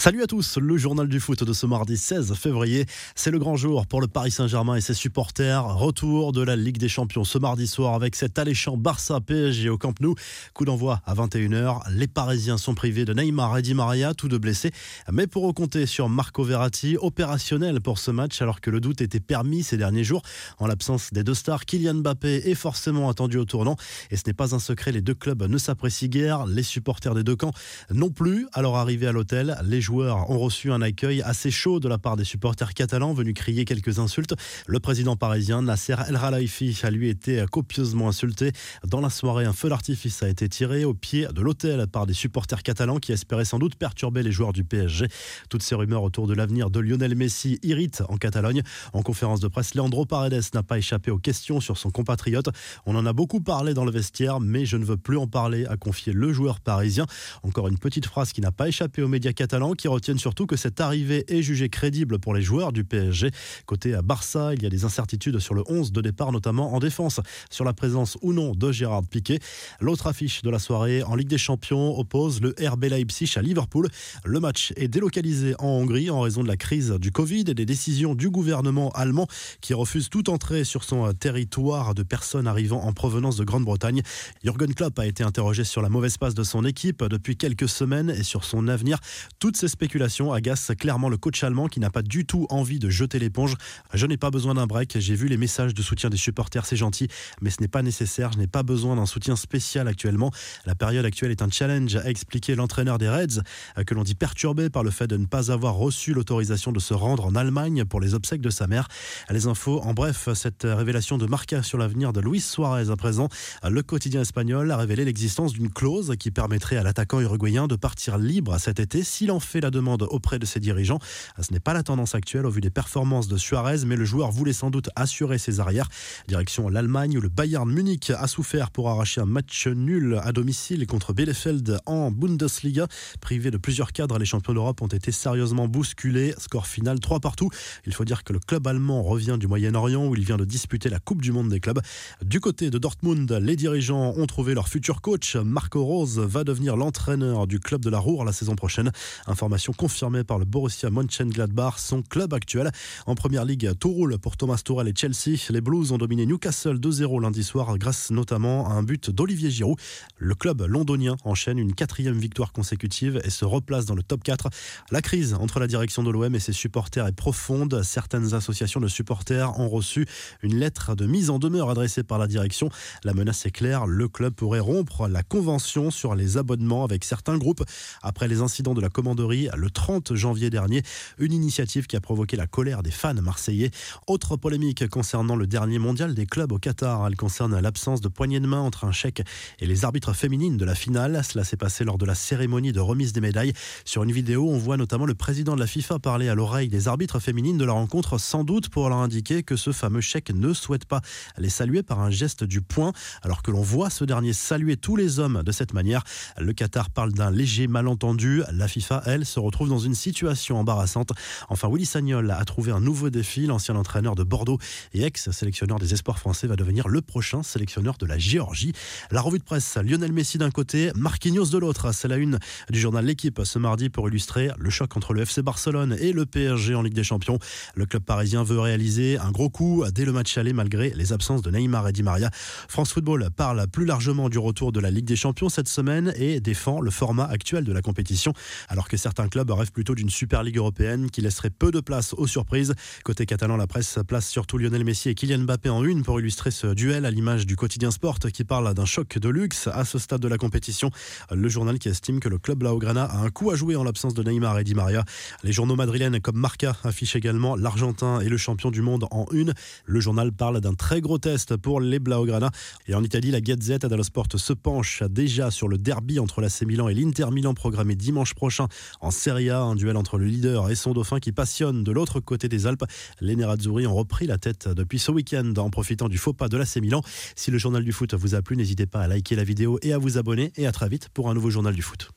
Salut à tous, le journal du foot de ce mardi 16 février. C'est le grand jour pour le Paris Saint-Germain et ses supporters. Retour de la Ligue des Champions ce mardi soir avec cet alléchant Barça PSG au Camp Nou. Coup d'envoi à 21h. Les Parisiens sont privés de Neymar et Di Maria, tous deux blessés. Mais pour compter sur Marco Verratti, opérationnel pour ce match alors que le doute était permis ces derniers jours. En l'absence des deux stars, Kylian Mbappé est forcément attendu au tournant. Et ce n'est pas un secret, les deux clubs ne s'apprécient guère. Les supporters des deux camps non plus. Alors arrivé à l'hôtel, les joueurs ont reçu un accueil assez chaud de la part des supporters catalans venus crier quelques insultes. Le président parisien Nasser El Khelaifi a lui été copieusement insulté. Dans la soirée, un feu d'artifice a été tiré au pied de l'hôtel par des supporters catalans qui espéraient sans doute perturber les joueurs du PSG. Toutes ces rumeurs autour de l'avenir de Lionel Messi irritent en Catalogne. En conférence de presse, Leandro Paredes n'a pas échappé aux questions sur son compatriote. On en a beaucoup parlé dans le vestiaire, mais je ne veux plus en parler, a confié le joueur parisien. Encore une petite phrase qui n'a pas échappé aux médias catalans qui retiennent surtout que cette arrivée est jugée crédible pour les joueurs du PSG. Côté à Barça, il y a des incertitudes sur le 11 de départ, notamment en défense, sur la présence ou non de Gérard Piquet. L'autre affiche de la soirée en Ligue des Champions oppose le RB Leipzig à Liverpool. Le match est délocalisé en Hongrie en raison de la crise du Covid et des décisions du gouvernement allemand qui refuse toute entrée sur son territoire de personnes arrivant en provenance de Grande-Bretagne. Jürgen Klopp a été interrogé sur la mauvaise passe de son équipe depuis quelques semaines et sur son avenir. Toutes ces spéculations agacent clairement le coach allemand qui n'a pas du tout envie de jeter l'éponge. Je n'ai pas besoin d'un break, j'ai vu les messages de soutien des supporters, c'est gentil, mais ce n'est pas nécessaire, je n'ai pas besoin d'un soutien spécial actuellement. La période actuelle est un challenge, a expliqué l'entraîneur des Reds, que l'on dit perturbé par le fait de ne pas avoir reçu l'autorisation de se rendre en Allemagne pour les obsèques de sa mère. Les infos, en bref, cette révélation de Marca sur l'avenir de Luis Suarez à présent, le quotidien espagnol a révélé l'existence d'une clause qui permettrait à l'attaquant uruguayen de partir libre cet été s'il en fait la demande auprès de ses dirigeants. Ce n'est pas la tendance actuelle au vu des performances de Suarez, mais le joueur voulait sans doute assurer ses arrières. Direction l'Allemagne où le Bayern Munich a souffert pour arracher un match nul à domicile contre Bielefeld en Bundesliga. Privé de plusieurs cadres, les champions d'Europe ont été sérieusement bousculés. Score final 3 partout. Il faut dire que le club allemand revient du Moyen-Orient où il vient de disputer la Coupe du Monde des clubs. Du côté de Dortmund, les dirigeants ont trouvé leur futur coach. Marco Rose va devenir l'entraîneur du club de la Roure la saison prochaine. Information confirmée par le Borussia Mönchengladbach, son club actuel. En première ligue, tout roule pour Thomas Tuchel et Chelsea. Les Blues ont dominé Newcastle 2-0 lundi soir grâce notamment à un but d'Olivier Giroud. Le club londonien enchaîne une quatrième victoire consécutive et se replace dans le top 4. La crise entre la direction de l'OM et ses supporters est profonde. Certaines associations de supporters ont reçu une lettre de mise en demeure adressée par la direction. La menace est claire, le club pourrait rompre la convention sur les abonnements avec certains groupes. Après les incidents de la commanderie le 30 janvier dernier, une initiative qui a provoqué la colère des fans marseillais. Autre polémique concernant le dernier mondial des clubs au Qatar. Elle concerne l'absence de poignée de main entre un chèque et les arbitres féminines de la finale. Cela s'est passé lors de la cérémonie de remise des médailles. Sur une vidéo, on voit notamment le président de la FIFA parler à l'oreille des arbitres féminines de la rencontre, sans doute pour leur indiquer que ce fameux chèque ne souhaite pas les saluer par un geste du poing, alors que l'on voit ce dernier saluer tous les hommes de cette manière. Le Qatar parle d'un léger malentendu. La FIFA, elle, se retrouve dans une situation embarrassante. Enfin, Willy Sagnol a trouvé un nouveau défi. L'ancien entraîneur de Bordeaux et ex-sélectionneur des espoirs français va devenir le prochain sélectionneur de la Géorgie. La revue de presse, Lionel Messi d'un côté, Marquinhos de l'autre. C'est la une du journal L'équipe ce mardi pour illustrer le choc entre le FC Barcelone et le PSG en Ligue des Champions. Le club parisien veut réaliser un gros coup dès le match aller malgré les absences de Neymar et Di Maria. France Football parle plus largement du retour de la Ligue des Champions cette semaine et défend le format actuel de la compétition alors que certains clubs rêvent plutôt d'une Super Ligue européenne qui laisserait peu de place aux surprises. Côté catalan, la presse place surtout Lionel Messi et Kylian Mbappé en une pour illustrer ce duel à l'image du quotidien Sport qui parle d'un choc de luxe à ce stade de la compétition. Le journal qui estime que le club Blaugrana a un coup à jouer en l'absence de Neymar et Di Maria. Les journaux madrilènes comme Marca affichent également l'Argentin et le champion du monde en une. Le journal parle d'un très gros test pour les Blaugrana. Et en Italie, la Gazette dello Sport se penche déjà sur le derby entre l'AC Milan et l'Inter Milan programmé dimanche prochain en Serie A, un duel entre le leader et son dauphin qui passionne de l'autre côté des Alpes. Les Nerazzurri ont repris la tête depuis ce week-end en profitant du faux pas de l'AC Milan. Si le journal du foot vous a plu, n'hésitez pas à liker la vidéo et à vous abonner et à très vite pour un nouveau journal du foot.